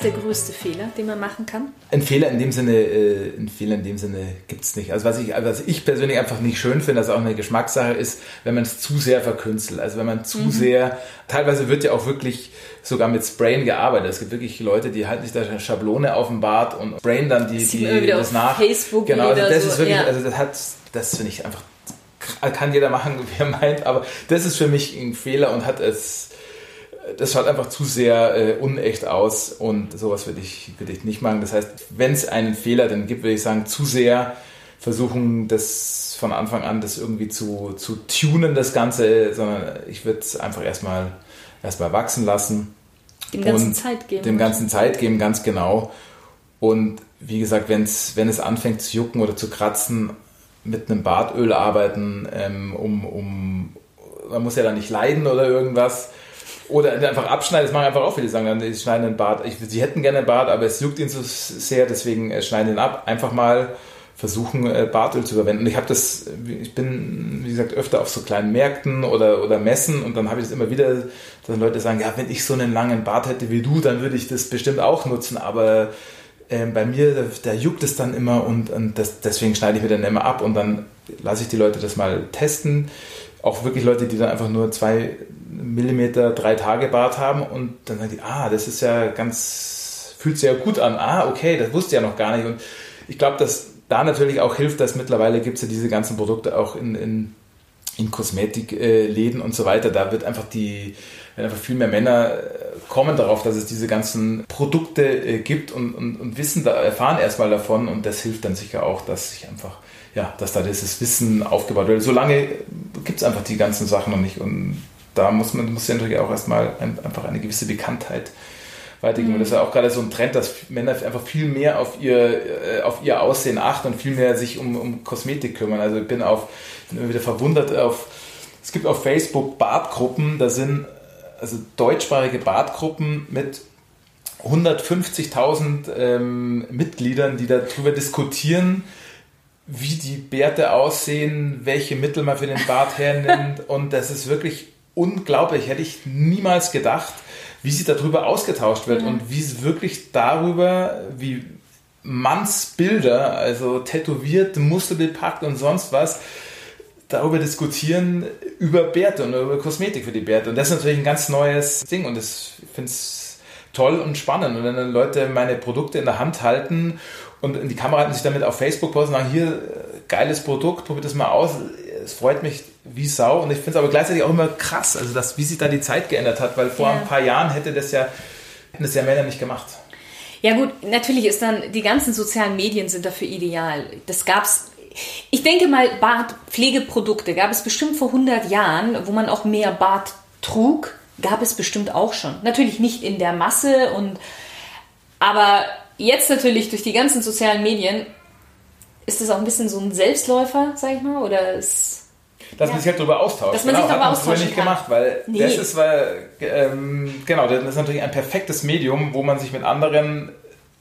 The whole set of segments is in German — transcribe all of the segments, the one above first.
ist der größte Fehler, den man machen kann? Ein Fehler in dem Sinne, äh, ein Fehler in dem Sinne gibt es nicht. Also was ich, was ich persönlich einfach nicht schön finde, das ist auch eine Geschmackssache, ist, wenn man es zu sehr verkünstelt. Also wenn man zu mhm. sehr, teilweise wird ja auch wirklich sogar mit Sprayen gearbeitet. Es gibt wirklich Leute, die halten sich da eine Schablone auf dem Bart und sprayen dann die, die, die das nach. Facebook genau, also das so, ist wirklich, ja. also das hat, das finde ich einfach, kann jeder machen, wie er meint, aber das ist für mich ein Fehler und hat es das schaut einfach zu sehr äh, unecht aus und sowas würde ich, würd ich nicht machen. Das heißt, wenn es einen Fehler dann gibt, würde ich sagen, zu sehr versuchen, das von Anfang an das irgendwie zu, zu tunen, das Ganze, sondern ich würde es einfach erstmal erstmal wachsen lassen. Dem ganzen Zeit geben. Dem ganzen Zeit geben, ganz genau. Und wie gesagt, wenn's, wenn es anfängt zu jucken oder zu kratzen, mit einem Bartöl arbeiten, ähm, um, um, man muss ja da nicht leiden oder irgendwas, oder einfach abschneiden, das machen einfach auch viele, sagen dann, sie schneiden den Bart. Ich, sie hätten gerne einen Bart, aber es juckt ihnen so sehr, deswegen äh, schneiden ihn ab. Einfach mal versuchen, äh, Bartöl zu verwenden. Ich habe das, ich bin, wie gesagt, öfter auf so kleinen Märkten oder, oder Messen und dann habe ich das immer wieder, dass Leute sagen, ja, wenn ich so einen langen Bart hätte wie du, dann würde ich das bestimmt auch nutzen, aber äh, bei mir, da, da, juckt es dann immer und, und das, deswegen schneide ich mir dann immer ab und dann lasse ich die Leute das mal testen. Auch wirklich Leute, die dann einfach nur zwei Millimeter drei Tage Bart haben und dann sagen die, ah, das ist ja ganz, fühlt sich ja gut an. Ah, okay, das wusste ich ja noch gar nicht. Und ich glaube, dass da natürlich auch hilft, dass mittlerweile gibt es ja diese ganzen Produkte auch in, in, in Kosmetikläden und so weiter. Da wird einfach die, wenn einfach viel mehr Männer äh, kommen darauf, dass es diese ganzen Produkte äh, gibt und, und, und wissen, erfahren erstmal davon und das hilft dann sicher auch, dass sich einfach, ja, dass da dieses Wissen aufgebaut wird. Solange gibt es einfach die ganzen Sachen noch nicht und da muss man muss ja natürlich auch erstmal ein, einfach eine gewisse Bekanntheit weitergeben. Mhm. Das ist ja auch gerade so ein Trend, dass Männer einfach viel mehr auf ihr, äh, auf ihr Aussehen achten und viel mehr sich um, um Kosmetik kümmern. Also ich bin auf, bin immer wieder verwundert auf, es gibt auf Facebook Bartgruppen, da sind also deutschsprachige Bartgruppen mit 150.000 ähm, Mitgliedern, die darüber diskutieren, wie die Bärte aussehen, welche Mittel man für den Bart hernimmt. Und das ist wirklich unglaublich. Hätte ich niemals gedacht, wie sie darüber ausgetauscht wird mhm. und wie es wirklich darüber, wie Manns Bilder, also tätowiert, musterbepackt und sonst was, darüber diskutieren, über Bärte und über Kosmetik für die Bärte. Und das ist natürlich ein ganz neues Ding und das finde ich toll und spannend. Und wenn dann Leute meine Produkte in der Hand halten und in die Kamera halten sich damit auf Facebook posten und sagen, hier, geiles Produkt, probiert das mal aus. Es freut mich wie Sau und ich finde es aber gleichzeitig auch immer krass, also dass, wie sich da die Zeit geändert hat, weil vor ja. ein paar Jahren hätte das ja, hätten das ja Männer nicht gemacht. Ja gut, natürlich ist dann, die ganzen sozialen Medien sind dafür ideal. Das gab's ich denke mal, Bartpflegeprodukte gab es bestimmt vor 100 Jahren, wo man auch mehr Bart trug, gab es bestimmt auch schon. Natürlich nicht in der Masse und aber jetzt natürlich durch die ganzen sozialen Medien ist das auch ein bisschen so ein Selbstläufer, sag ich mal, oder ist dass ja. man sich halt darüber austauscht. Dass man genau, sich darüber austauschen hat nicht kann. gemacht, weil nee. das ist, weil, ähm, genau, das ist natürlich ein perfektes Medium, wo man sich mit anderen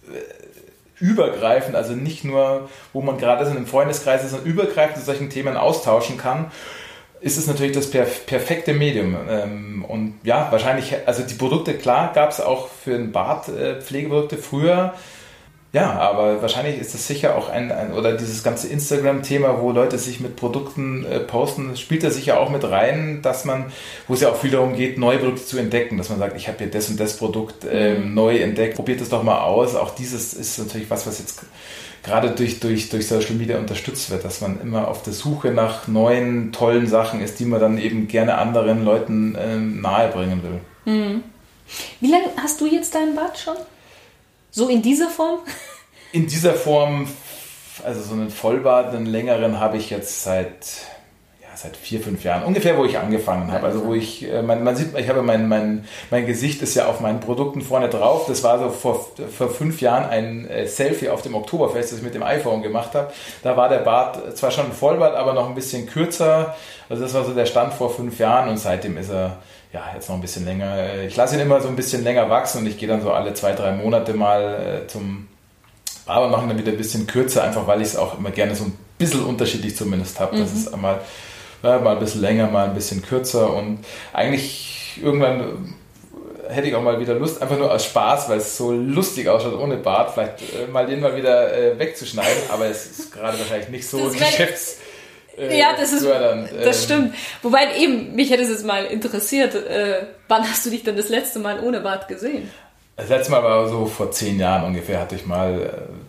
äh, übergreifend, also nicht nur, wo man gerade ist in einem Freundeskreis ist, sondern übergreifend zu solchen Themen austauschen kann, ist es natürlich das perf perfekte Medium. Ähm, und ja, wahrscheinlich, also die Produkte, klar, gab es auch für ein Bad äh, Pflegeprodukte früher ja, aber wahrscheinlich ist das sicher auch ein, ein oder dieses ganze Instagram-Thema, wo Leute sich mit Produkten äh, posten, spielt da sicher auch mit rein, dass man, wo es ja auch viel darum geht, neue Produkte zu entdecken, dass man sagt, ich habe hier das und das Produkt äh, neu entdeckt, probiert das doch mal aus. Auch dieses ist natürlich was, was jetzt gerade durch, durch, durch Social Media unterstützt wird, dass man immer auf der Suche nach neuen, tollen Sachen ist, die man dann eben gerne anderen Leuten äh, nahebringen will. Mhm. Wie lange hast du jetzt deinen Bart schon? So in dieser Form? In dieser Form, also so einen Vollbart, einen längeren habe ich jetzt seit, seit vier, fünf Jahren, ungefähr wo ich angefangen habe. Also wo ich, äh, man, man sieht, ich habe mein, mein, mein Gesicht ist ja auf meinen Produkten vorne drauf. Das war so vor, vor fünf Jahren ein äh, Selfie auf dem Oktoberfest, das ich mit dem iPhone gemacht habe. Da war der Bart zwar schon ein Vollbart, aber noch ein bisschen kürzer. Also das war so der Stand vor fünf Jahren und seitdem ist er ja, jetzt noch ein bisschen länger. Ich lasse ihn immer so ein bisschen länger wachsen und ich gehe dann so alle zwei, drei Monate mal äh, zum Barber machen, dann wieder ein bisschen kürzer, einfach weil ich es auch immer gerne so ein bisschen unterschiedlich zumindest habe. Mhm. Das ist einmal mal ein bisschen länger, mal ein bisschen kürzer und eigentlich irgendwann hätte ich auch mal wieder Lust, einfach nur aus Spaß, weil es so lustig ausschaut ohne Bart, vielleicht äh, mal den mal wieder äh, wegzuschneiden, aber es ist gerade wahrscheinlich nicht so Geschäfts... Äh, ja, das ist, das ähm, stimmt. Wobei eben, mich hätte es jetzt mal interessiert, äh, wann hast du dich denn das letzte Mal ohne Bart gesehen? Das letzte Mal war so vor zehn Jahren ungefähr, hatte ich mal äh,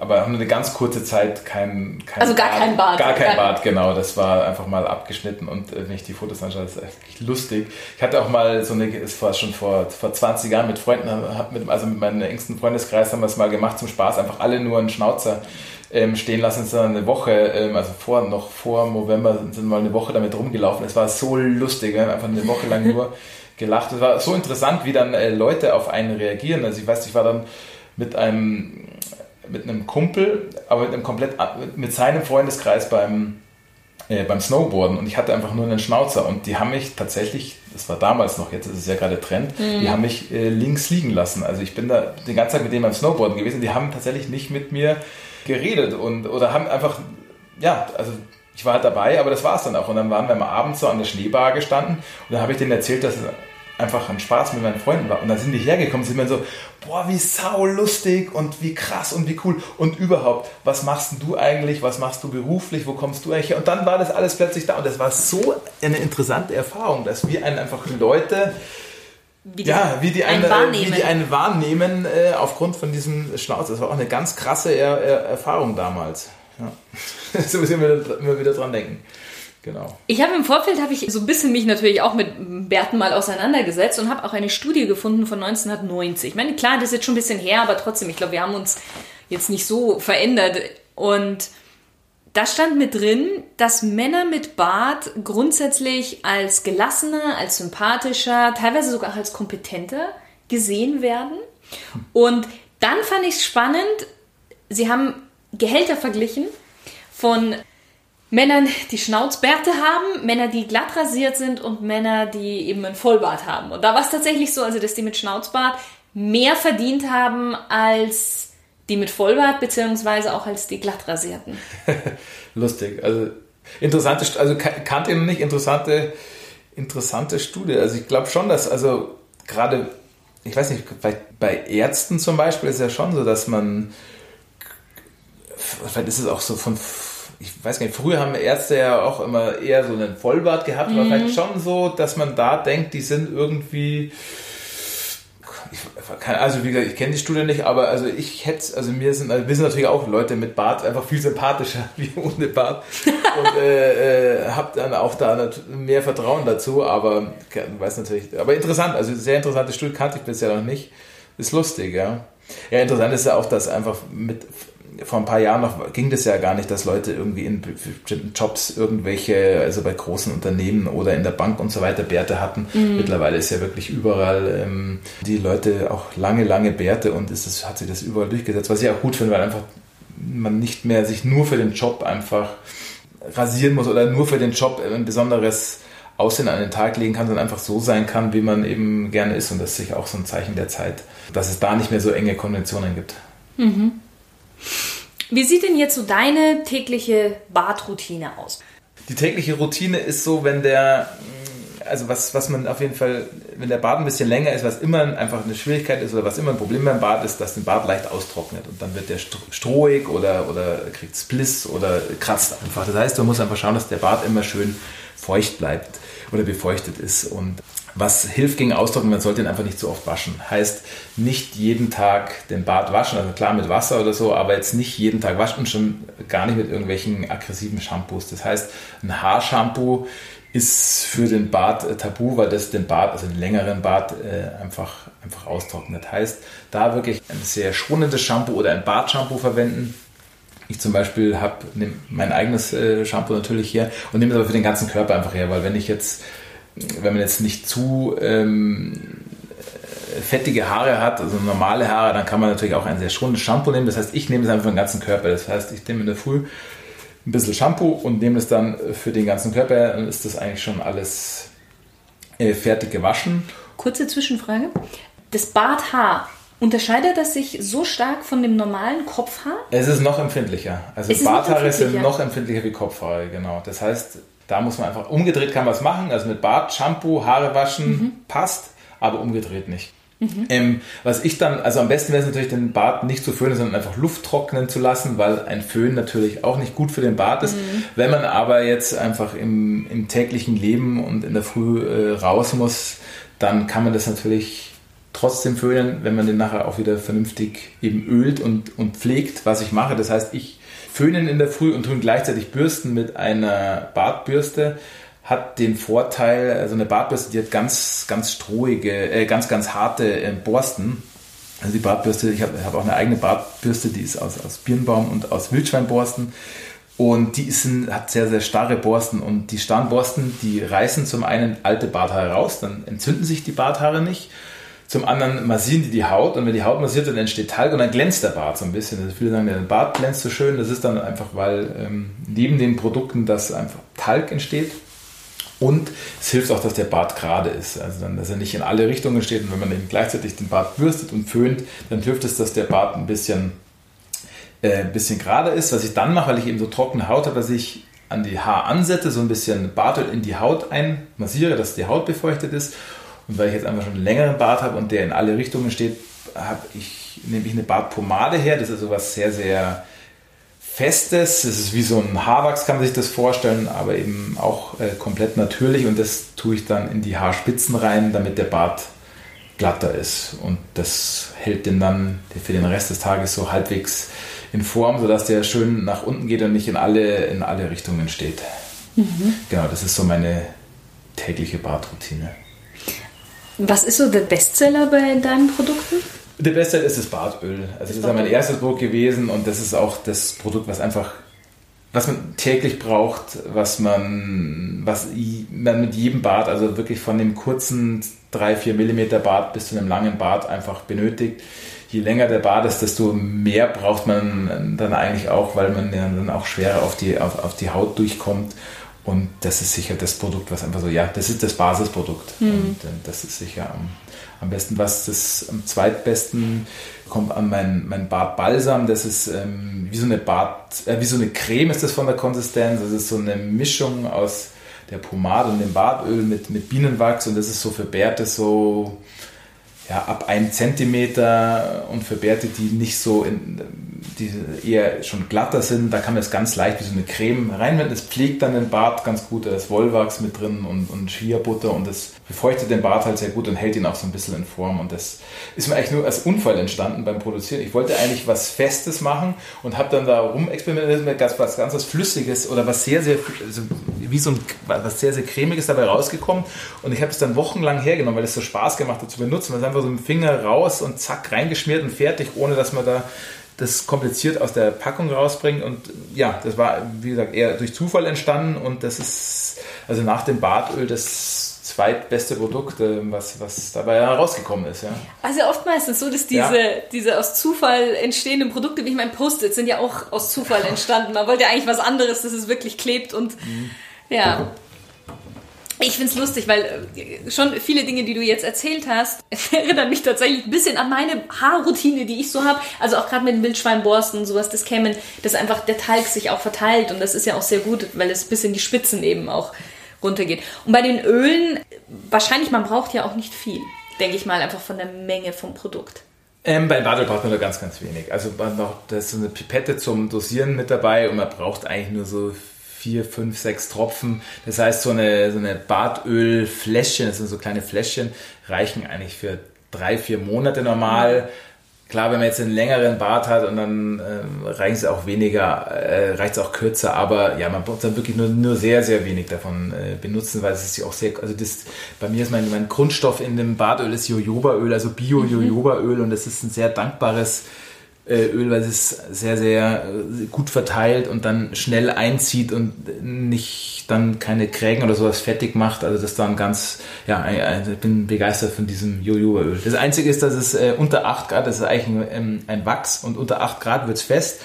aber nur eine ganz kurze Zeit kein, kein Also gar Bart, kein Bart. Gar kein Bart, genau. Das war einfach mal abgeschnitten und äh, wenn ich die Fotos anschaue, das ist echt lustig. Ich hatte auch mal so eine, es war schon vor, vor 20 Jahren mit Freunden, mit, also mit meinem engsten Freundeskreis haben wir es mal gemacht zum Spaß, einfach alle nur einen Schnauzer ähm, stehen lassen, sind eine Woche, ähm, also vor, noch vor November sind wir mal eine Woche damit rumgelaufen. Es war so lustig, wir haben einfach eine Woche lang nur gelacht. Es war so interessant, wie dann äh, Leute auf einen reagieren. Also ich weiß, ich war dann mit einem mit einem Kumpel, aber mit einem komplett mit seinem Freundeskreis beim äh, beim Snowboarden und ich hatte einfach nur einen Schnauzer und die haben mich tatsächlich, das war damals noch, jetzt ist es ja gerade Trend, mhm. die haben mich äh, links liegen lassen. Also ich bin da den ganzen Tag mit denen beim Snowboarden gewesen, die haben tatsächlich nicht mit mir geredet und oder haben einfach, ja, also ich war halt dabei, aber das war es dann auch. Und dann waren wir am Abend so an der Schneebar gestanden und dann habe ich denen erzählt, dass einfach ein Spaß mit meinen Freunden war. Und dann sind die hergekommen, sind mir so, boah, wie sau lustig und wie krass und wie cool. Und überhaupt, was machst du eigentlich? Was machst du beruflich? Wo kommst du eigentlich her? Und dann war das alles plötzlich da. Und das war so eine interessante Erfahrung, dass wir einen einfach Leute, wie die, ja, wie die einen, einen wahrnehmen, wie die einen wahrnehmen äh, aufgrund von diesem Schnauz. Das war auch eine ganz krasse er er Erfahrung damals. Ja. so müssen wir immer wieder dran denken. Genau. Ich habe im Vorfeld habe ich so ein bisschen mich natürlich auch mit Bärten mal auseinandergesetzt und habe auch eine Studie gefunden von 1990. Ich meine, klar, das ist jetzt schon ein bisschen her, aber trotzdem, ich glaube, wir haben uns jetzt nicht so verändert. Und da stand mit drin, dass Männer mit Bart grundsätzlich als gelassener, als sympathischer, teilweise sogar als kompetenter gesehen werden. Und dann fand ich es spannend, sie haben Gehälter verglichen von Männern, die Schnauzbärte haben, Männer, die glatt rasiert sind und Männer, die eben einen Vollbart haben. Und da war es tatsächlich so, also dass die mit Schnauzbart mehr verdient haben als die mit Vollbart, beziehungsweise auch als die glatt rasierten. Lustig. Also interessante, also kannte ich noch nicht, interessante, interessante Studie. Also ich glaube schon, dass, also gerade, ich weiß nicht, bei, bei Ärzten zum Beispiel ist ja schon so, dass man, vielleicht ist es auch so von ich weiß gar nicht, früher haben Ärzte ja auch immer eher so einen Vollbart gehabt, mhm. aber vielleicht schon so, dass man da denkt, die sind irgendwie. Ich, also wie gesagt, ich kenne die Studie nicht, aber also ich hätte, also mir sind, also wir sind natürlich auch Leute mit Bart einfach viel sympathischer wie ohne Bart und äh, äh, habe dann auch da mehr Vertrauen dazu, aber weiß natürlich, aber interessant, also sehr interessante Studie kannte ich bisher noch nicht, ist lustig, ja. Ja, interessant ist ja auch, dass einfach mit vor ein paar Jahren noch ging das ja gar nicht, dass Leute irgendwie in bestimmten Jobs irgendwelche, also bei großen Unternehmen oder in der Bank und so weiter Bärte hatten. Mhm. Mittlerweile ist ja wirklich überall ähm, die Leute auch lange, lange Bärte und ist das, hat sich das überall durchgesetzt, was ich auch gut finde, weil einfach man nicht mehr sich nur für den Job einfach rasieren muss oder nur für den Job ein besonderes Aussehen an den Tag legen kann, sondern einfach so sein kann, wie man eben gerne ist. Und das ist sicher auch so ein Zeichen der Zeit, dass es da nicht mehr so enge Konventionen gibt. Mhm. Wie sieht denn jetzt so deine tägliche Badroutine aus? Die tägliche Routine ist so, wenn der, also was, was man auf jeden Fall, wenn der Bart ein bisschen länger ist, was immer einfach eine Schwierigkeit ist oder was immer ein Problem beim Bart ist, dass der Bart leicht austrocknet und dann wird der strohig oder, oder kriegt Spliss oder kratzt einfach. Das heißt, man muss einfach schauen, dass der Bart immer schön feucht bleibt oder befeuchtet ist und was hilft gegen Austrocknen? Man sollte ihn einfach nicht zu oft waschen. Heißt, nicht jeden Tag den Bart waschen, also klar mit Wasser oder so, aber jetzt nicht jeden Tag waschen und schon gar nicht mit irgendwelchen aggressiven Shampoos. Das heißt, ein Haarshampoo ist für den Bart äh, tabu, weil das den Bart, also den längeren Bart, äh, einfach, einfach austrocknet. Heißt, da wirklich ein sehr schonendes Shampoo oder ein Bartshampoo verwenden. Ich zum Beispiel habe mein eigenes äh, Shampoo natürlich hier und nehme es aber für den ganzen Körper einfach her, weil wenn ich jetzt wenn man jetzt nicht zu ähm, fettige Haare hat, also normale Haare, dann kann man natürlich auch ein sehr schonendes Shampoo nehmen. Das heißt, ich nehme es einfach für den ganzen Körper. Das heißt, ich nehme in der Früh ein bisschen Shampoo und nehme es dann für den ganzen Körper. Dann ist das eigentlich schon alles äh, fertig gewaschen. Kurze Zwischenfrage. Das Barthaar, unterscheidet das sich so stark von dem normalen Kopfhaar? Es ist noch empfindlicher. Also Barthaare sind noch empfindlicher wie Kopfhaare, genau. Das heißt, da muss man einfach umgedreht kann man es machen, also mit Bart, Shampoo, Haare waschen, mhm. passt. aber umgedreht nicht. Mhm. Ähm, was ich dann, also am besten wäre es natürlich, den Bart nicht zu föhnen, sondern einfach Luft trocknen zu lassen, weil ein Föhn natürlich auch nicht gut für den Bart ist. Mhm. Wenn man aber jetzt einfach im, im täglichen Leben und in der Früh äh, raus muss, dann kann man das natürlich trotzdem föhnen, wenn man den nachher auch wieder vernünftig eben ölt und, und pflegt, was ich mache. Das heißt, ich föhnen in der Früh und tun gleichzeitig bürsten mit einer Bartbürste hat den Vorteil, also eine Bartbürste, die hat ganz, ganz strohige, äh, ganz, ganz harte äh, Borsten. Also die Bartbürste, ich habe hab auch eine eigene Bartbürste, die ist aus, aus Birnbaum und aus Wildschweinborsten. Und die ist ein, hat sehr, sehr starre Borsten. Und die starren Borsten, die reißen zum einen alte Barthaare raus, dann entzünden sich die Barthaare nicht. Zum anderen massieren die die Haut und wenn die Haut massiert, dann entsteht Talg und dann glänzt der Bart so ein bisschen. Also viele sagen, der Bart glänzt so schön. Das ist dann einfach, weil ähm, neben den Produkten, dass einfach Talg entsteht und es hilft auch, dass der Bart gerade ist. Also dann, dass er nicht in alle Richtungen steht. Und wenn man eben gleichzeitig den Bart bürstet und föhnt, dann hilft es, dass der Bart ein bisschen, äh, ein bisschen gerade ist. Was ich dann mache, weil ich eben so trockene Haut habe, dass ich an die Haaransätze so ein bisschen Bartöl in die Haut einmassiere, dass die Haut befeuchtet ist. Und weil ich jetzt einfach schon einen längeren Bart habe und der in alle Richtungen steht, habe ich, nehme ich eine Bartpomade her. Das ist so was sehr, sehr Festes. Es ist wie so ein Haarwachs, kann man sich das vorstellen, aber eben auch äh, komplett natürlich. Und das tue ich dann in die Haarspitzen rein, damit der Bart glatter ist. Und das hält den dann für den Rest des Tages so halbwegs in Form, sodass der schön nach unten geht und nicht in alle, in alle Richtungen steht. Mhm. Genau, das ist so meine tägliche Bartroutine. Was ist so der Bestseller bei deinen Produkten? Der Bestseller ist das Bartöl. Also das ist ja mein erstes Produkt gewesen und das ist auch das Produkt, was einfach, was man täglich braucht, was man, was man mit jedem Bart, also wirklich von dem kurzen 3-4 mm Bart bis zu einem langen Bart einfach benötigt. Je länger der Bart ist, desto mehr braucht man dann eigentlich auch, weil man dann auch schwerer auf die, auf, auf die Haut durchkommt. Und das ist sicher das Produkt, was einfach so, ja, das ist das Basisprodukt. Mhm. Und äh, das ist sicher am, am besten. Was das am zweitbesten kommt an mein, mein Bart Balsam. Das ist ähm, wie so eine Bart, äh, wie so eine Creme ist das von der Konsistenz. Das ist so eine Mischung aus der Pomade und dem Bartöl mit, mit Bienenwachs und das ist so für Bärte so ja, ab 1 Zentimeter und für Bärte, die nicht so in, die eher schon glatter sind, da kann man es ganz leicht wie so eine Creme reinwenden. Es pflegt dann den Bart ganz gut, da ist Wollwachs mit drin und, und Chia-Butter und das befeuchtet den Bart halt sehr gut und hält ihn auch so ein bisschen in Form. Und das ist mir eigentlich nur als Unfall entstanden beim Produzieren. Ich wollte eigentlich was Festes machen und habe dann da rumexperimentiert mit was, was ganz was Flüssiges oder was sehr, sehr, also wie so ein, was sehr, sehr cremiges dabei rausgekommen. Und ich habe es dann wochenlang hergenommen, weil es so Spaß gemacht hat zu benutzen. Man ist einfach so mit dem Finger raus und zack, reingeschmiert und fertig, ohne dass man da das kompliziert aus der Packung rausbringt. Und ja, das war, wie gesagt, eher durch Zufall entstanden. Und das ist also nach dem Bartöl das zweitbeste Produkt, äh, was, was dabei herausgekommen ist. Ja. Also oftmals ist es so, dass diese, ja. diese aus Zufall entstehenden Produkte, wie ich mein Post-it, sind ja auch aus Zufall entstanden. Man wollte ja eigentlich was anderes, dass es wirklich klebt und mhm. ja. Ich finde es lustig, weil äh, schon viele Dinge, die du jetzt erzählt hast, erinnern mich tatsächlich ein bisschen an meine Haarroutine, die ich so habe. Also auch gerade mit den Wildschweinborsten und sowas, das kämen, dass einfach der Talg sich auch verteilt und das ist ja auch sehr gut, weil es bis in die Spitzen eben auch runtergeht. Und bei den Ölen, wahrscheinlich, man braucht ja auch nicht viel, denke ich mal, einfach von der Menge vom Produkt. Ähm, bei Badel braucht man nur ganz, ganz wenig. Also man noch, da ist so eine Pipette zum Dosieren mit dabei und man braucht eigentlich nur so vier, fünf, sechs Tropfen. Das heißt, so eine, so eine Bartölfläschchen, das sind so kleine Fläschchen, reichen eigentlich für drei, vier Monate normal. Klar, wenn man jetzt einen längeren Bart hat und dann äh, reicht es auch weniger, äh, reicht es auch kürzer, aber ja, man braucht dann wirklich nur, nur sehr, sehr wenig davon äh, benutzen, weil es ist ja auch sehr, also das, bei mir ist mein, mein Grundstoff in dem Bartöl ist Jojobaöl, also Bio-Jojobaöl mhm. und das ist ein sehr dankbares Öl, weil es sehr, sehr äh, gut verteilt und dann schnell einzieht und nicht dann keine Krägen oder sowas fertig macht. Also das dann ganz, ja, ich bin begeistert von diesem Jojobaöl. Das Einzige ist, dass es äh, unter 8 Grad, das ist eigentlich ein, ähm, ein Wachs und unter 8 Grad wird es fest.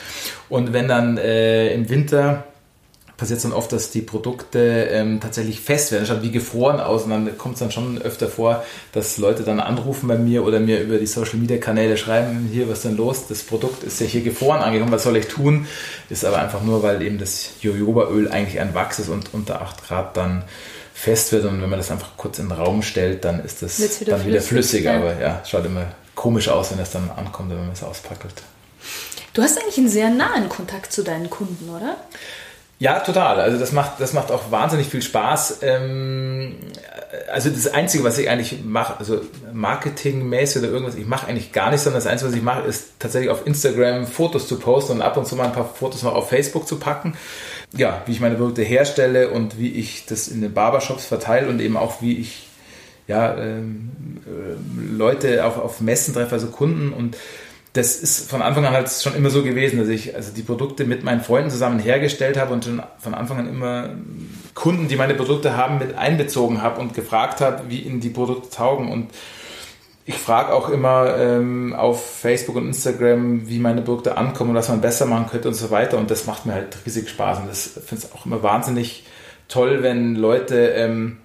Und wenn dann äh, im Winter passiert es dann oft, dass die Produkte ähm, tatsächlich fest werden. Schaut wie gefroren aus und dann kommt es dann schon öfter vor, dass Leute dann anrufen bei mir oder mir über die Social Media Kanäle schreiben, hier, was ist denn los? Das Produkt ist ja hier gefroren angekommen, was soll ich tun? Ist aber einfach nur, weil eben das Jojobaöl eigentlich ein Wachs ist und unter 8 Grad dann fest wird und wenn man das einfach kurz in den Raum stellt, dann ist das wieder dann wieder flüssig. Ja. Aber ja, schaut immer komisch aus, wenn es dann ankommt, wenn man es auspackelt. Du hast eigentlich einen sehr nahen Kontakt zu deinen Kunden, oder? Ja, total. Also das macht, das macht auch wahnsinnig viel Spaß. Ähm, also das Einzige, was ich eigentlich mache, also marketingmäßig oder irgendwas, ich mache eigentlich gar nichts, sondern das Einzige, was ich mache, ist tatsächlich auf Instagram Fotos zu posten und ab und zu mal ein paar Fotos noch auf Facebook zu packen. Ja, wie ich meine Produkte herstelle und wie ich das in den Barbershops verteile und eben auch wie ich ja, ähm, äh, Leute auch auf Messen treffe, also Kunden und das ist von Anfang an halt schon immer so gewesen, dass ich also die Produkte mit meinen Freunden zusammen hergestellt habe und schon von Anfang an immer Kunden, die meine Produkte haben, mit einbezogen habe und gefragt habe, wie ihnen die Produkte taugen. Und ich frage auch immer ähm, auf Facebook und Instagram, wie meine Produkte ankommen und was man besser machen könnte und so weiter. Und das macht mir halt riesig Spaß. Und das finde ich auch immer wahnsinnig toll, wenn Leute ähm,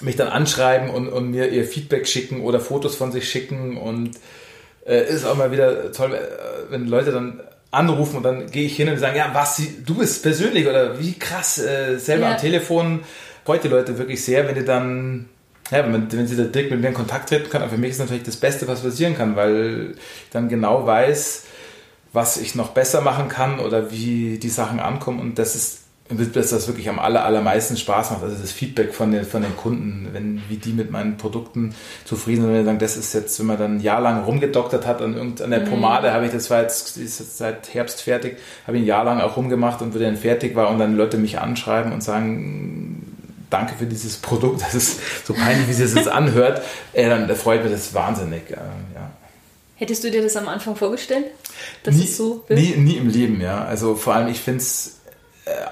mich dann anschreiben und, und mir ihr Feedback schicken oder Fotos von sich schicken und äh, ist auch mal wieder toll, äh, wenn Leute dann anrufen und dann gehe ich hin und sagen, ja, was, du bist persönlich oder wie krass, äh, selber ja. am Telefon. Freut die Leute wirklich sehr, wenn die dann, ja, wenn, wenn sie da direkt mit mir in Kontakt treten kann. Aber für mich ist natürlich das Beste, was passieren kann, weil ich dann genau weiß, was ich noch besser machen kann oder wie die Sachen ankommen und das ist dass das wirklich am aller, allermeisten Spaß macht. Also das Feedback von den, von den Kunden, wenn, wie die mit meinen Produkten zufrieden sind, wenn die sagen, das ist jetzt, wenn man dann ein Jahr lang rumgedoktert hat an irgendeiner mhm. Pomade, habe ich das war jetzt, ist jetzt seit Herbst fertig, habe ich ein Jahr lang auch rumgemacht und wenn dann fertig war und dann Leute mich anschreiben und sagen, danke für dieses Produkt, das ist so peinlich, wie sich das jetzt anhört, äh, dann freut mich das wahnsinnig. Äh, ja. Hättest du dir das am Anfang vorgestellt? Dass nie, es so wird? Nie, nie im Leben, ja. Also vor allem, ich finde es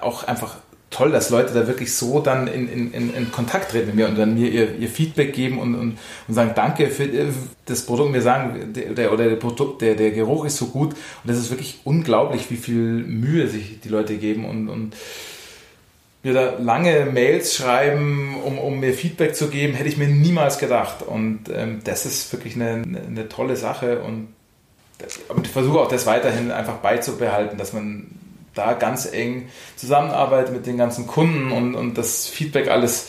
auch einfach toll, dass Leute da wirklich so dann in, in, in Kontakt treten mit mir und dann mir ihr, ihr Feedback geben und, und, und sagen, danke für äh, das Produkt, mir sagen, der, oder der, Produkt, der, der Geruch ist so gut. Und das ist wirklich unglaublich, wie viel Mühe sich die Leute geben und, und mir da lange Mails schreiben, um, um mir Feedback zu geben, hätte ich mir niemals gedacht. Und ähm, das ist wirklich eine, eine tolle Sache. Und, das, ich versuche auch das weiterhin einfach beizubehalten, dass man da ganz eng zusammenarbeitet mit den ganzen Kunden und, und das Feedback alles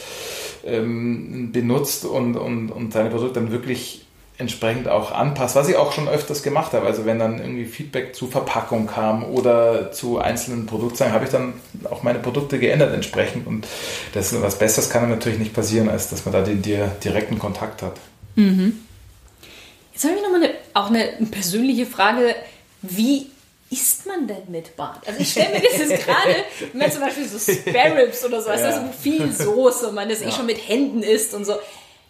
ähm, benutzt und, und, und seine Produkte dann wirklich entsprechend auch anpasst, was ich auch schon öfters gemacht habe. Also wenn dann irgendwie Feedback zu Verpackung kam oder zu einzelnen Produkten, habe ich dann auch meine Produkte geändert entsprechend. Und das ist was Besseres kann natürlich nicht passieren, als dass man da den dir direkten Kontakt hat. Mhm. Jetzt habe ich nochmal eine, auch eine persönliche Frage. Wie isst man denn mit Bart? Also ich stelle mir das jetzt gerade, wenn man zum Beispiel so Spare Ribs oder so, ja. also viel Soße und man das eh ja. eh schon mit Händen isst und so.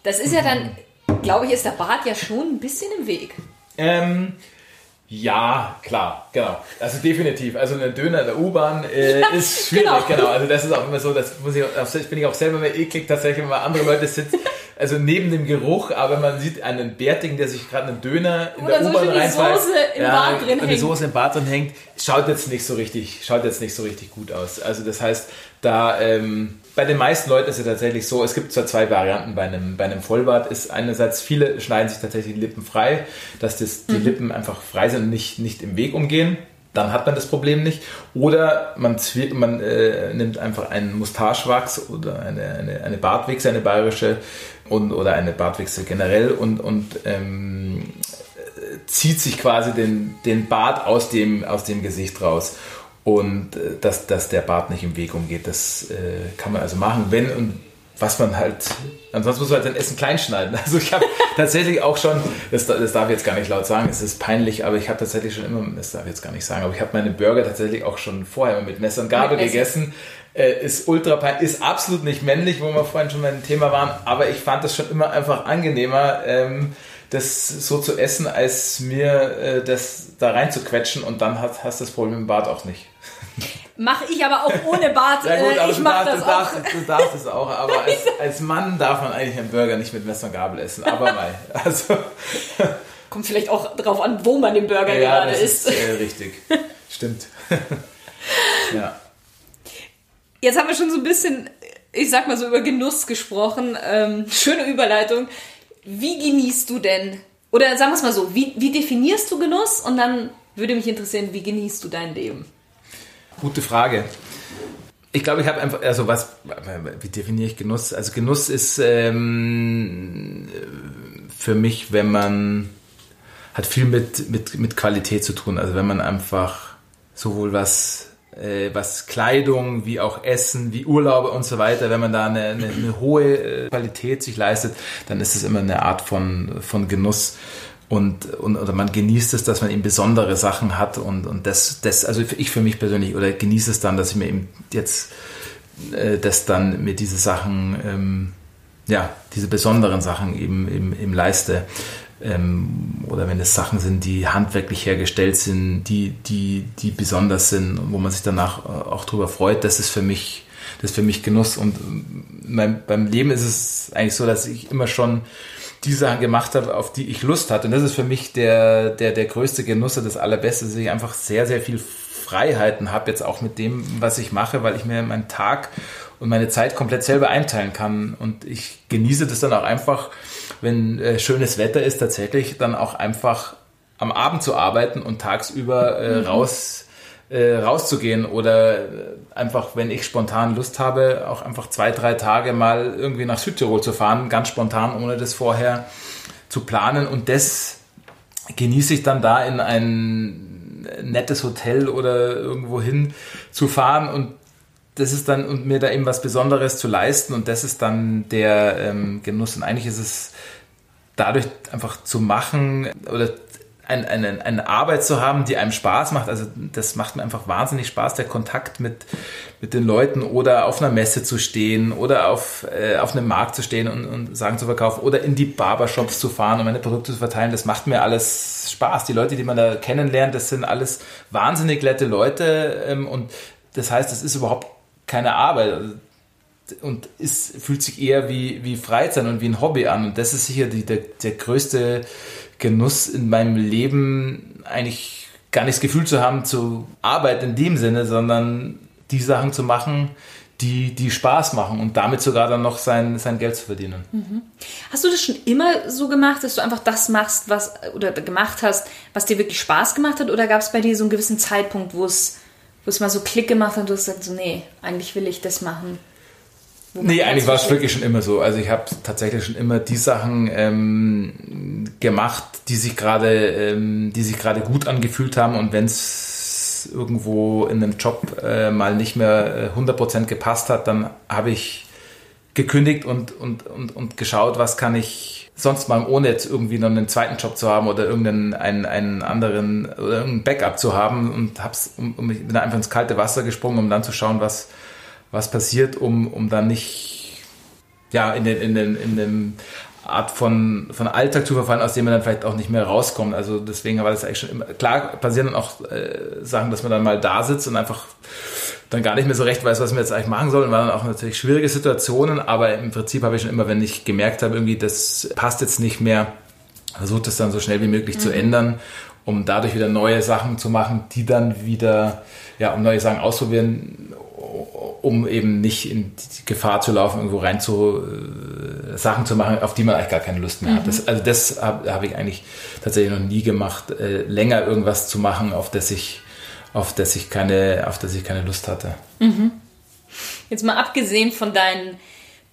Das ist ja dann, glaube ich, ist der Bart ja schon ein bisschen im Weg. Ähm, ja, klar, genau. Also definitiv. Also ein Döner in der U-Bahn äh, ja, ist schwierig, genau. genau. Also das ist auch immer so, das muss ich, bin ich auch selber immer eklig tatsächlich, wenn man andere Leute sitzen also neben dem Geruch, aber man sieht einen Bärtigen, der sich gerade einen Döner in Oder der U-Bahn reinfällt. Soße im ja, drin hängt. Die Soße im Bart drin hängt, schaut jetzt nicht so richtig, schaut jetzt nicht so richtig gut aus. Also das heißt, da ähm, bei den meisten Leuten ist es tatsächlich so, es gibt zwar zwei Varianten bei einem, bei einem Vollbart, ist einerseits, viele schneiden sich tatsächlich die Lippen frei, dass das, die mhm. Lippen einfach frei sind und nicht, nicht im Weg umgehen dann hat man das Problem nicht. Oder man, man äh, nimmt einfach einen Mustachewachs oder eine, eine, eine Bartwichse, eine bayerische, und, oder eine Bartwichse generell und, und ähm, zieht sich quasi den, den Bart aus dem, aus dem Gesicht raus. Und äh, dass, dass der Bart nicht im Weg umgeht, das äh, kann man also machen, wenn und was man halt, ansonsten muss man halt sein Essen klein schneiden. Also ich habe tatsächlich auch schon, das, das darf ich jetzt gar nicht laut sagen, es ist peinlich, aber ich habe tatsächlich schon immer, das darf ich jetzt gar nicht sagen, aber ich habe meine Burger tatsächlich auch schon vorher mit Messer und Gabel gegessen. Äh, ist ultra peinlich, ist absolut nicht männlich, wo wir vorhin schon beim Thema waren, aber ich fand das schon immer einfach angenehmer, ähm, das so zu essen, als mir äh, das da rein zu quetschen und dann hast, hast das Problem im Bart auch nicht. Mache ich aber auch ohne Bart. Ja gut, aber ich du, darfst, das du, darfst, du darfst es auch. Aber als, als Mann darf man eigentlich einen Burger nicht mit Messer und Gabel essen. Aber mal. Also. Kommt vielleicht auch darauf an, wo man den Burger ja, gerade isst. Ist, äh, richtig. Stimmt. ja. Jetzt haben wir schon so ein bisschen, ich sag mal so über Genuss gesprochen. Ähm, schöne Überleitung. Wie genießt du denn, oder sagen wir es mal so, wie, wie definierst du Genuss? Und dann würde mich interessieren, wie genießt du dein Leben? Gute Frage. Ich glaube, ich habe einfach, also was, wie definiere ich Genuss? Also Genuss ist ähm, für mich, wenn man, hat viel mit, mit, mit Qualität zu tun. Also wenn man einfach sowohl was, was Kleidung, wie auch Essen, wie Urlaube und so weiter, wenn man da eine, eine, eine hohe äh, Qualität sich leistet, dann ist es immer eine Art von, von Genuss und, und oder man genießt es, dass man eben besondere Sachen hat und, und das, das, also ich für mich persönlich oder genieße es dann, dass ich mir eben jetzt äh, dass dann mir diese Sachen, ähm, ja, diese besonderen Sachen eben, eben, eben leiste. Ähm, oder wenn es Sachen sind, die handwerklich hergestellt sind, die, die, die besonders sind, wo man sich danach äh, auch drüber freut, das ist für mich, das ist für mich Genuss. Und mein, beim Leben ist es eigentlich so, dass ich immer schon die Sachen gemacht habe, auf die ich Lust hatte. Und das ist für mich der, der, der größte Genuss, das Allerbeste, dass ich einfach sehr, sehr viel Freiheiten habe, jetzt auch mit dem, was ich mache, weil ich mir meinen Tag und meine Zeit komplett selber einteilen kann. Und ich genieße das dann auch einfach, wenn äh, schönes Wetter ist, tatsächlich dann auch einfach am Abend zu arbeiten und tagsüber äh, mhm. raus äh, rauszugehen oder äh, einfach, wenn ich spontan Lust habe, auch einfach zwei, drei Tage mal irgendwie nach Südtirol zu fahren, ganz spontan, ohne das vorher zu planen. Und das genieße ich dann da in ein nettes Hotel oder irgendwo hin zu fahren und das ist dann und mir da eben was Besonderes zu leisten und das ist dann der ähm, Genuss und eigentlich ist es dadurch einfach zu machen oder ein, eine, eine Arbeit zu haben, die einem Spaß macht. Also das macht mir einfach wahnsinnig Spaß, der Kontakt mit, mit den Leuten oder auf einer Messe zu stehen oder auf, äh, auf einem Markt zu stehen und, und Sachen zu verkaufen oder in die Barbershops zu fahren und meine Produkte zu verteilen. Das macht mir alles Spaß. Die Leute, die man da kennenlernt, das sind alles wahnsinnig nette Leute ähm, und das heißt, es ist überhaupt keine Arbeit und ist, fühlt sich eher wie, wie Freizeit und wie ein Hobby an. Und das ist sicher die, der, der größte Genuss in meinem Leben, eigentlich gar nicht das Gefühl zu haben, zu arbeiten in dem Sinne, sondern die Sachen zu machen, die, die Spaß machen und damit sogar dann noch sein, sein Geld zu verdienen. Mhm. Hast du das schon immer so gemacht, dass du einfach das machst, was oder gemacht hast, was dir wirklich Spaß gemacht hat? Oder gab es bei dir so einen gewissen Zeitpunkt, wo es, wo es mal so Klick gemacht hat und du hast gesagt, so, nee, eigentlich will ich das machen? Nee, eigentlich war es wirklich schon immer so. Also ich habe tatsächlich schon immer die Sachen ähm, gemacht, die sich gerade, ähm, die sich gerade gut angefühlt haben. Und wenn es irgendwo in einem Job äh, mal nicht mehr 100% äh, gepasst hat, dann habe ich gekündigt und, und, und, und geschaut, was kann ich sonst mal, ohne jetzt irgendwie noch einen zweiten Job zu haben oder irgendeinen einen, einen anderen oder irgendein Backup zu haben und hab's, um, um, bin einfach ins kalte Wasser gesprungen, um dann zu schauen, was, was passiert, um, um dann nicht ja, in den, in den, in dem Art von, von Alltag zu verfallen, aus dem man dann vielleicht auch nicht mehr rauskommt. Also deswegen war das eigentlich schon immer, klar passieren dann auch äh, Sachen, dass man dann mal da sitzt und einfach dann gar nicht mehr so recht weiß, was man jetzt eigentlich machen soll. Und waren auch natürlich schwierige Situationen, aber im Prinzip habe ich schon immer, wenn ich gemerkt habe, irgendwie das passt jetzt nicht mehr, versucht es dann so schnell wie möglich mhm. zu ändern, um dadurch wieder neue Sachen zu machen, die dann wieder, ja, um neue Sachen ausprobieren, um eben nicht in die Gefahr zu laufen, irgendwo rein zu äh, Sachen zu machen, auf die man eigentlich gar keine Lust mehr mhm. hat. Das, also das habe hab ich eigentlich tatsächlich noch nie gemacht, äh, länger irgendwas zu machen, auf das ich, auf das ich keine, auf das ich keine Lust hatte. Mhm. Jetzt mal abgesehen von deinen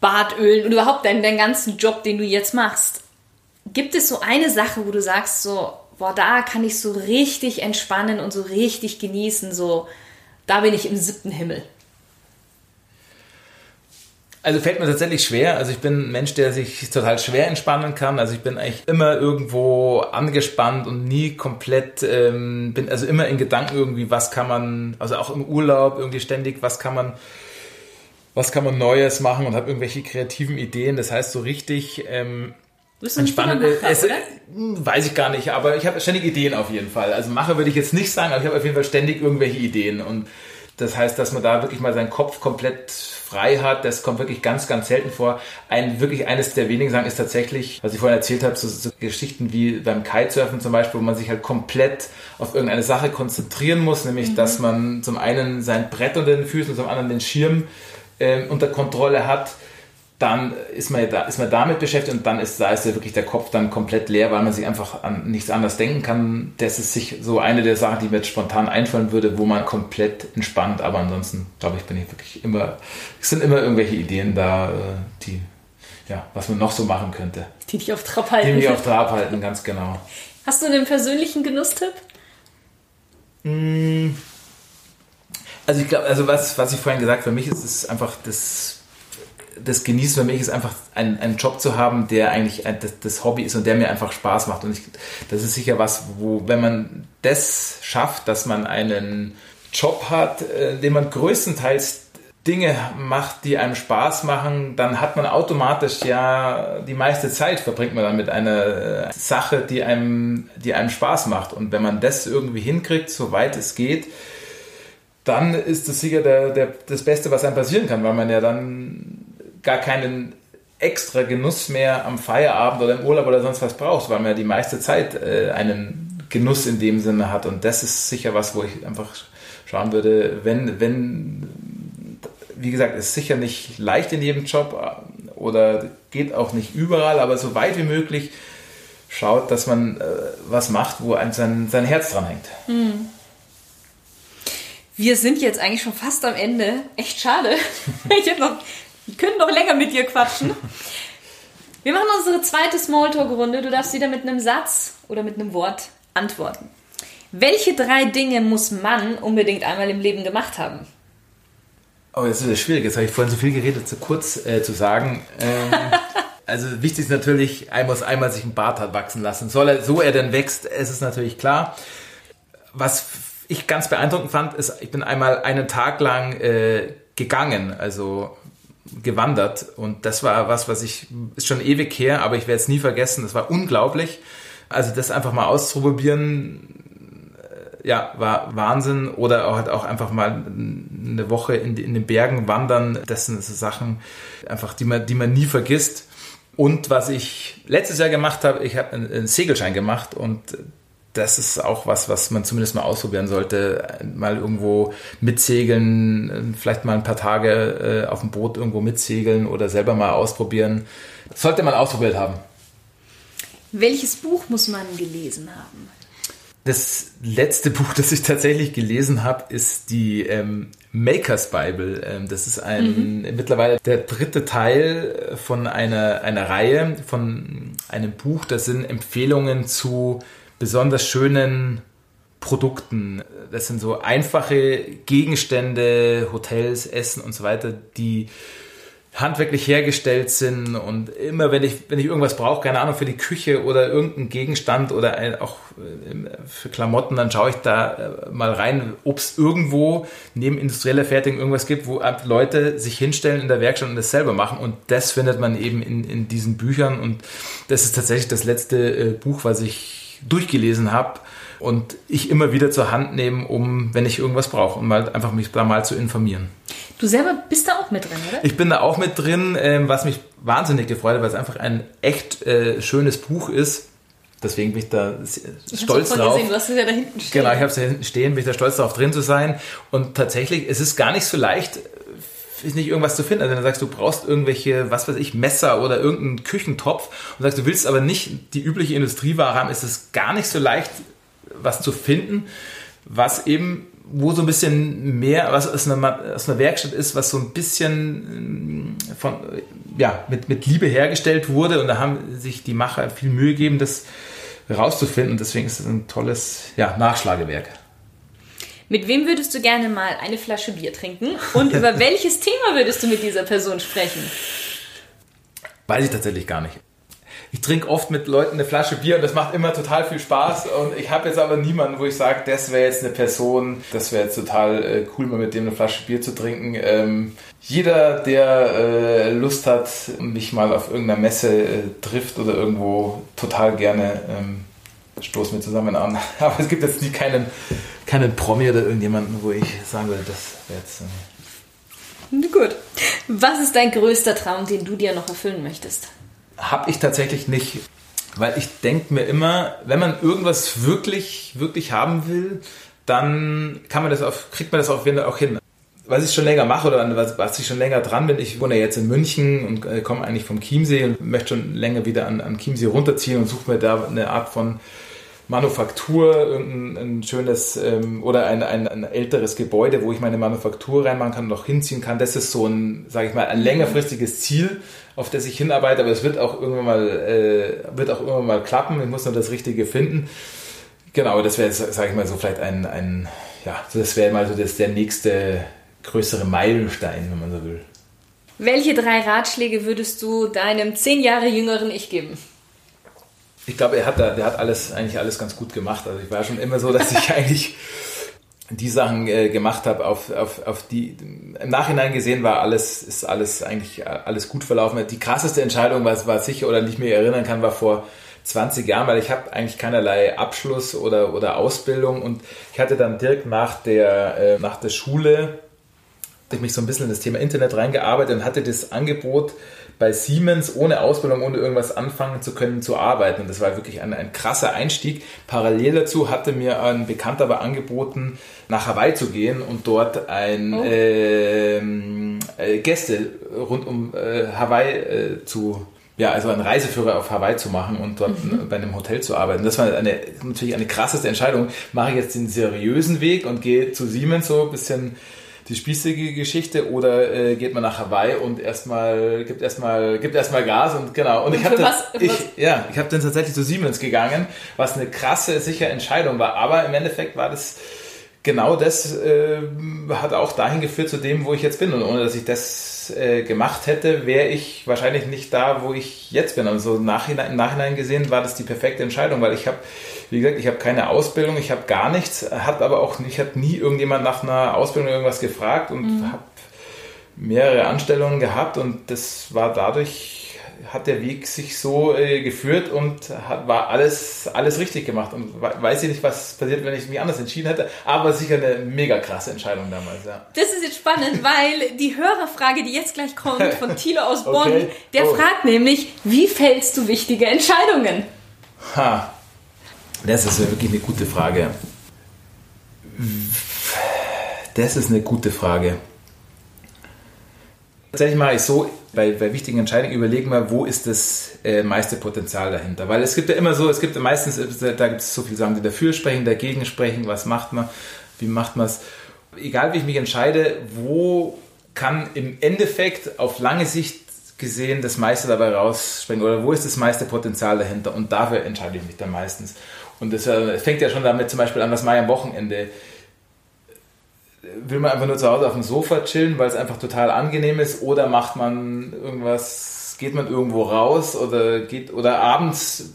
Bartölen und überhaupt deinen, deinen ganzen Job, den du jetzt machst, gibt es so eine Sache, wo du sagst, so, boah, da kann ich so richtig entspannen und so richtig genießen, so, da bin ich im siebten Himmel. Also fällt mir tatsächlich schwer. Also ich bin ein Mensch, der sich total schwer entspannen kann. Also ich bin eigentlich immer irgendwo angespannt und nie komplett, ähm, bin also immer in Gedanken irgendwie, was kann man, also auch im Urlaub irgendwie ständig, was kann man, was kann man Neues machen und habe irgendwelche kreativen Ideen. Das heißt so richtig ähm, entspannend. Es, oder? Weiß ich gar nicht, aber ich habe ständig Ideen auf jeden Fall. Also mache würde ich jetzt nicht sagen, aber ich habe auf jeden Fall ständig irgendwelche Ideen und Das heißt, dass man da wirklich mal seinen Kopf komplett frei hat. Das kommt wirklich ganz, ganz selten vor. Ein wirklich eines der wenigen Sachen ist tatsächlich, was ich vorhin erzählt habe, so, so Geschichten wie beim Kitesurfen zum Beispiel, wo man sich halt komplett auf irgendeine Sache konzentrieren muss, nämlich mhm. dass man zum einen sein Brett unter den Füßen und zum anderen den Schirm äh, unter Kontrolle hat dann ist man, da, ist man damit beschäftigt und dann ist, da ist ja wirklich der Kopf dann komplett leer, weil man sich einfach an nichts anderes denken kann. Das ist sich so eine der Sachen, die mir jetzt spontan einfallen würde, wo man komplett entspannt, aber ansonsten, glaube ich, bin ich wirklich immer, es sind immer irgendwelche Ideen da, äh, die, ja, was man noch so machen könnte. Die dich auf Trab halten. Die mich auf Trab halten, ganz genau. Hast du einen persönlichen Genusstipp? Mm. Also ich glaube, also was, was ich vorhin gesagt habe, für mich ist es einfach das das Genießen für mich ist einfach ein, einen Job zu haben, der eigentlich das, Hobby ist und der mir einfach Spaß macht. Und ich, das ist sicher was, wo, wenn man das schafft, dass man einen Job hat, äh, den man größtenteils Dinge macht, die einem Spaß machen, dann hat man automatisch ja die meiste Zeit verbringt man dann mit einer äh, Sache, die einem, die einem Spaß macht. Und wenn man das irgendwie hinkriegt, soweit es geht, dann ist das sicher der, der, das Beste, was einem passieren kann, weil man ja dann gar keinen extra Genuss mehr am Feierabend oder im Urlaub oder sonst was brauchst, weil man ja die meiste Zeit äh, einen Genuss in dem Sinne hat. Und das ist sicher was, wo ich einfach schauen würde, wenn, wenn, wie gesagt, ist sicher nicht leicht in jedem Job äh, oder geht auch nicht überall, aber so weit wie möglich schaut, dass man äh, was macht, wo ein sein, sein Herz dran hängt. Mhm. Wir sind jetzt eigentlich schon fast am Ende. Echt schade. ich habe noch wir können doch länger mit dir quatschen. Wir machen unsere zweite Smalltalk-Runde. Du darfst wieder mit einem Satz oder mit einem Wort antworten. Welche drei Dinge muss man unbedingt einmal im Leben gemacht haben? Oh, das ist schwierig. Jetzt habe ich vorhin so viel geredet, zu kurz äh, zu sagen. Ähm, also wichtig ist natürlich, er muss einmal sich ein Bart hat wachsen lassen. Soll er, so er denn wächst, ist es natürlich klar. Was ich ganz beeindruckend fand, ist, ich bin einmal einen Tag lang äh, gegangen. Also gewandert. Und das war was, was ich, ist schon ewig her, aber ich werde es nie vergessen, das war unglaublich. Also das einfach mal auszuprobieren, äh, ja, war Wahnsinn. Oder halt auch einfach mal eine Woche in, in den Bergen wandern, das sind so Sachen einfach, die man, die man nie vergisst. Und was ich letztes Jahr gemacht habe, ich habe einen Segelschein gemacht. Und das ist auch was, was man zumindest mal ausprobieren sollte. Mal irgendwo mitsegeln, vielleicht mal ein paar Tage äh, auf dem Boot irgendwo mitsegeln oder selber mal ausprobieren. Das sollte man ausprobiert haben. Welches Buch muss man gelesen haben? Das letzte Buch, das ich tatsächlich gelesen habe, ist die ähm, Makers Bible. Ähm, das ist ein mhm. mittlerweile der dritte Teil von einer, einer Reihe, von einem Buch. Das sind Empfehlungen zu besonders schönen Produkten. Das sind so einfache Gegenstände, Hotels, Essen und so weiter, die handwerklich hergestellt sind. Und immer wenn ich wenn ich irgendwas brauche, keine Ahnung für die Küche oder irgendeinen Gegenstand oder ein, auch äh, für Klamotten, dann schaue ich da äh, mal rein, ob es irgendwo neben industrieller Fertigung irgendwas gibt, wo Leute sich hinstellen in der Werkstatt und das selber machen. Und das findet man eben in, in diesen Büchern. Und das ist tatsächlich das letzte äh, Buch, was ich durchgelesen habe und ich immer wieder zur Hand nehme, um, wenn ich irgendwas brauche, um mal einfach mich da mal zu informieren. Du selber bist da auch mit drin, oder? Ich bin da auch mit drin, ähm, was mich wahnsinnig gefreut hat, weil es einfach ein echt äh, schönes Buch ist. Deswegen bin ich da ich stolz drauf. Gesehen. Du hast es ja da hinten stehen. Genau, ich habe es da hinten stehen, bin ich da stolz darauf drin zu sein. Und tatsächlich, es ist gar nicht so leicht, ist nicht irgendwas zu finden. Also wenn du sagst, du brauchst irgendwelche, was weiß ich, Messer oder irgendeinen Küchentopf und sagst, du willst aber nicht die übliche Industrieware haben, ist es gar nicht so leicht, was zu finden, was eben, wo so ein bisschen mehr, was aus einer, aus einer Werkstatt ist, was so ein bisschen ähm, von, ja, mit, mit Liebe hergestellt wurde und da haben sich die Macher viel Mühe gegeben, das rauszufinden deswegen ist es ein tolles ja, Nachschlagewerk. Mit wem würdest du gerne mal eine Flasche Bier trinken und über welches Thema würdest du mit dieser Person sprechen? Weiß ich tatsächlich gar nicht. Ich trinke oft mit Leuten eine Flasche Bier und das macht immer total viel Spaß. Und ich habe jetzt aber niemanden, wo ich sage, das wäre jetzt eine Person, das wäre jetzt total äh, cool, mal mit dem eine Flasche Bier zu trinken. Ähm, jeder, der äh, Lust hat, mich mal auf irgendeiner Messe äh, trifft oder irgendwo total gerne. Ähm, stoßen wir zusammen an. Aber es gibt jetzt nie keinen, keinen Promi oder irgendjemanden, wo ich sagen würde, das wäre jetzt. Äh Gut. Was ist dein größter Traum, den du dir noch erfüllen möchtest? Habe ich tatsächlich nicht, weil ich denke mir immer, wenn man irgendwas wirklich, wirklich haben will, dann kann man das auf, kriegt man das auf jeden Fall auch hin was ich schon länger mache oder was, was ich schon länger dran bin, ich wohne jetzt in München und äh, komme eigentlich vom Chiemsee und möchte schon länger wieder an, an Chiemsee runterziehen und suche mir da eine Art von Manufaktur, irgendein ein schönes ähm, oder ein, ein, ein, älteres Gebäude, wo ich meine Manufaktur reinmachen kann und noch hinziehen kann. Das ist so ein, sage ich mal, ein längerfristiges Ziel, auf das ich hinarbeite, aber es wird auch irgendwann mal, äh, wird auch irgendwann mal klappen. Ich muss nur das Richtige finden. Genau, das wäre, sage ich mal, so vielleicht ein, ein ja, das wäre mal so das, der nächste größere Meilenstein, wenn man so will. Welche drei Ratschläge würdest du deinem zehn Jahre jüngeren Ich geben? Ich glaube, er hat da, der hat alles eigentlich alles ganz gut gemacht. Also ich war schon immer so, dass ich eigentlich die Sachen äh, gemacht habe, auf, auf, auf die im Nachhinein gesehen war alles, ist alles eigentlich alles gut verlaufen. Die krasseste Entscheidung, was war sicher oder nicht mehr erinnern kann, war vor 20 Jahren, weil ich habe eigentlich keinerlei Abschluss oder, oder Ausbildung und ich hatte dann direkt nach der, äh, nach der Schule ich mich so ein bisschen in das Thema Internet reingearbeitet und hatte das Angebot bei Siemens ohne Ausbildung, ohne irgendwas anfangen zu können, zu arbeiten. Und das war wirklich ein, ein krasser Einstieg. Parallel dazu hatte mir ein Bekannter aber angeboten, nach Hawaii zu gehen und dort ein oh. ähm, äh, Gäste rund um äh, Hawaii äh, zu ja, also einen Reiseführer auf Hawaii zu machen und dort mhm. bei einem Hotel zu arbeiten. Das war eine, natürlich eine krasseste Entscheidung. Mache ich jetzt den seriösen Weg und gehe zu Siemens so ein bisschen die spießige Geschichte oder äh, geht man nach Hawaii und erstmal gibt erstmal gibt erstmal Gas und genau. Und, und ich habe ich ja ich habe dann tatsächlich zu Siemens gegangen was eine krasse sichere Entscheidung war. Aber im Endeffekt war das genau das äh, hat auch dahin geführt zu dem wo ich jetzt bin. Und ohne dass ich das äh, gemacht hätte wäre ich wahrscheinlich nicht da wo ich jetzt bin. Und so nachhinein, im Nachhinein gesehen war das die perfekte Entscheidung weil ich habe wie gesagt, ich habe keine Ausbildung, ich habe gar nichts, hat aber auch nicht, hat nie irgendjemand nach einer Ausbildung irgendwas gefragt und mhm. habe mehrere Anstellungen gehabt und das war dadurch hat der Weg sich so äh, geführt und hat, war alles, alles richtig gemacht. Und weiß ich nicht, was passiert, wenn ich mich anders entschieden hätte, aber sicher eine mega krasse Entscheidung damals, ja. Das ist jetzt spannend, weil die Hörerfrage, die jetzt gleich kommt von Thilo aus Bonn, okay. der oh. fragt nämlich, wie fällst du wichtige Entscheidungen? Ha, das ist wirklich eine gute Frage. Das ist eine gute Frage. Tatsächlich mache ich so, bei, bei wichtigen Entscheidungen überlegen wir, wo ist das äh, meiste Potenzial dahinter. Weil es gibt ja immer so, es gibt meistens, da gibt es so viele Sachen, die dafür sprechen, dagegen sprechen, was macht man, wie macht man es. Egal wie ich mich entscheide, wo kann im Endeffekt auf lange Sicht gesehen das meiste dabei rausspringen oder wo ist das meiste Potenzial dahinter und dafür entscheide ich mich dann meistens. Und äh, fängt ja schon damit zum Beispiel an, was mache ich am Wochenende? Will man einfach nur zu Hause auf dem Sofa chillen, weil es einfach total angenehm ist, oder macht man irgendwas, geht man irgendwo raus oder geht oder abends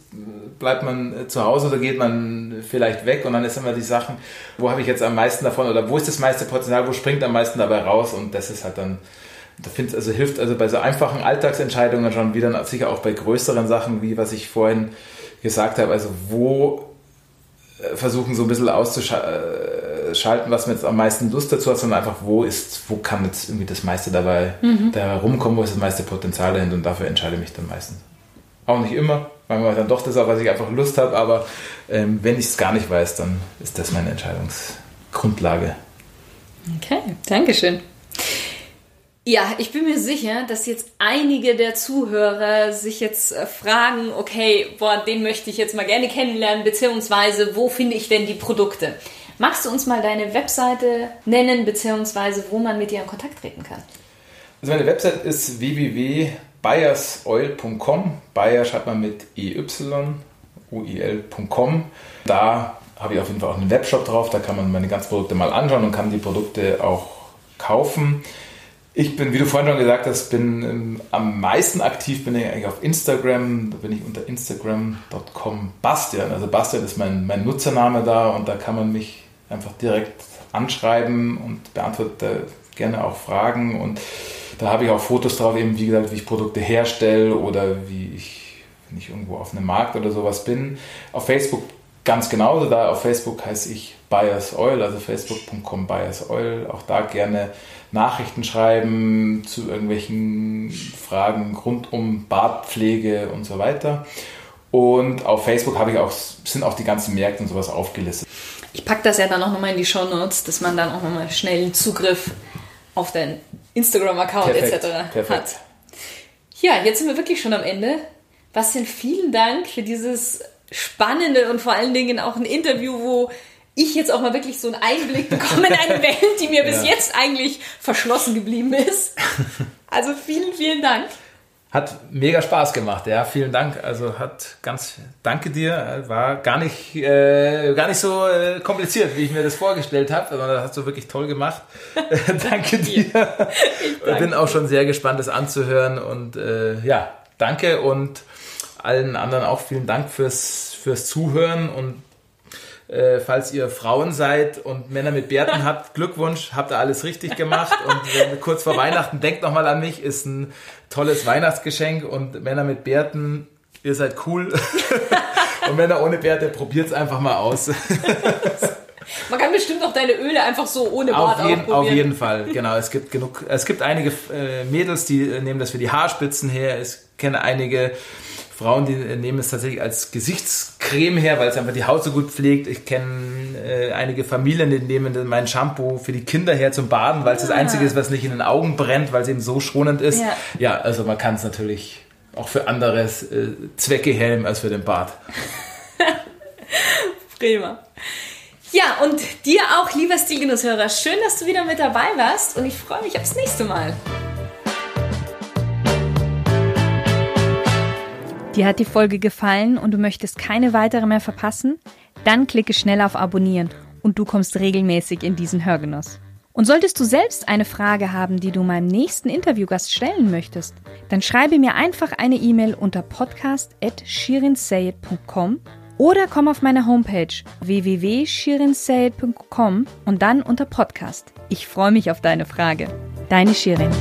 bleibt man zu Hause oder geht man vielleicht weg und dann ist immer die Sachen, wo habe ich jetzt am meisten davon oder wo ist das meiste Potenzial, wo springt am meisten dabei raus und das ist halt dann da finde also hilft also bei so einfachen Alltagsentscheidungen schon wieder sicher auch bei größeren Sachen, wie was ich vorhin gesagt habe, also wo versuchen so ein bisschen auszuschalten, was man jetzt am meisten Lust dazu hat, sondern einfach, wo ist, wo kann jetzt irgendwie das meiste dabei mhm. da rumkommen, wo ist das meiste Potenzial dahinter und dafür entscheide ich mich dann meistens. Auch nicht immer, manchmal dann doch das, auf was ich einfach Lust habe, aber ähm, wenn ich es gar nicht weiß, dann ist das meine Entscheidungsgrundlage. Okay, Dankeschön. Ja, ich bin mir sicher, dass jetzt einige der Zuhörer sich jetzt äh, fragen, okay, boah, den möchte ich jetzt mal gerne kennenlernen, beziehungsweise wo finde ich denn die Produkte? Magst du uns mal deine Webseite nennen, beziehungsweise wo man mit dir in Kontakt treten kann? Also meine Webseite ist www.bayersoil.com. Bayer schreibt man mit EY, uil.com. Da habe ich auf jeden Fall auch einen Webshop drauf, da kann man meine ganzen Produkte mal anschauen und kann die Produkte auch kaufen. Ich bin, wie du vorhin schon gesagt hast, bin ähm, am meisten aktiv bin ich eigentlich auf Instagram. Da bin ich unter instagram.com Bastian. Also Bastian ist mein, mein Nutzername da und da kann man mich einfach direkt anschreiben und beantworte gerne auch Fragen. Und da habe ich auch Fotos drauf, eben wie gesagt, wie ich Produkte herstelle oder wie ich, wenn ich irgendwo auf einem Markt oder sowas bin. Auf Facebook ganz genauso. Da auf Facebook heiße ich Bias Oil, also facebook.com Bias Oil. Auch da gerne Nachrichten schreiben zu irgendwelchen Fragen rund um Bartpflege und so weiter. Und auf Facebook habe ich auch, sind auch die ganzen Märkte und sowas aufgelistet. Ich packe das ja dann auch nochmal in die Show Notes, dass man dann auch nochmal schnell Zugriff auf deinen Instagram-Account etc. Perfekt. hat. Ja, jetzt sind wir wirklich schon am Ende. Bastian, vielen Dank für dieses spannende und vor allen Dingen auch ein Interview, wo ich jetzt auch mal wirklich so einen Einblick bekomme in eine Welt, die mir bis ja. jetzt eigentlich verschlossen geblieben ist. Also vielen, vielen Dank. Hat mega Spaß gemacht, ja. Vielen Dank. Also hat ganz, danke dir. War gar nicht, äh, gar nicht so äh, kompliziert, wie ich mir das vorgestellt habe, sondern das hast du wirklich toll gemacht. danke dir. Ich danke. bin auch schon sehr gespannt, das anzuhören und äh, ja, danke und allen anderen auch vielen Dank fürs, fürs Zuhören und äh, falls ihr Frauen seid und Männer mit Bärten habt, Glückwunsch, habt ihr alles richtig gemacht. Und wenn, kurz vor Weihnachten, denkt nochmal an mich, ist ein tolles Weihnachtsgeschenk. Und Männer mit Bärten, ihr seid cool. und Männer ohne Bärte, probiert es einfach mal aus. Man kann bestimmt auch deine Öle einfach so ohne Bart auf jeden, auf jeden Fall, genau. Es gibt genug, es gibt einige äh, Mädels, die nehmen das für die Haarspitzen her. Ich kenne einige Frauen, die nehmen es tatsächlich als Gesichtscreme her, weil es einfach die Haut so gut pflegt. Ich kenne äh, einige Familien, die nehmen mein Shampoo für die Kinder her zum Baden, weil es das ah. Einzige ist, was nicht in den Augen brennt, weil es eben so schonend ist. Ja, ja also man kann es natürlich auch für andere äh, Zwecke helfen als für den Bart. Prima. Ja, und dir auch, lieber Stilgenusshörer, schön, dass du wieder mit dabei warst und ich freue mich aufs nächste Mal. Dir hat die Folge gefallen und du möchtest keine weitere mehr verpassen? Dann klicke schnell auf Abonnieren und du kommst regelmäßig in diesen Hörgenuss. Und solltest du selbst eine Frage haben, die du meinem nächsten Interviewgast stellen möchtest, dann schreibe mir einfach eine E-Mail unter podcast.shirinsayed.com oder komm auf meine Homepage www.shirinsayed.com und dann unter Podcast. Ich freue mich auf deine Frage. Deine Shirin.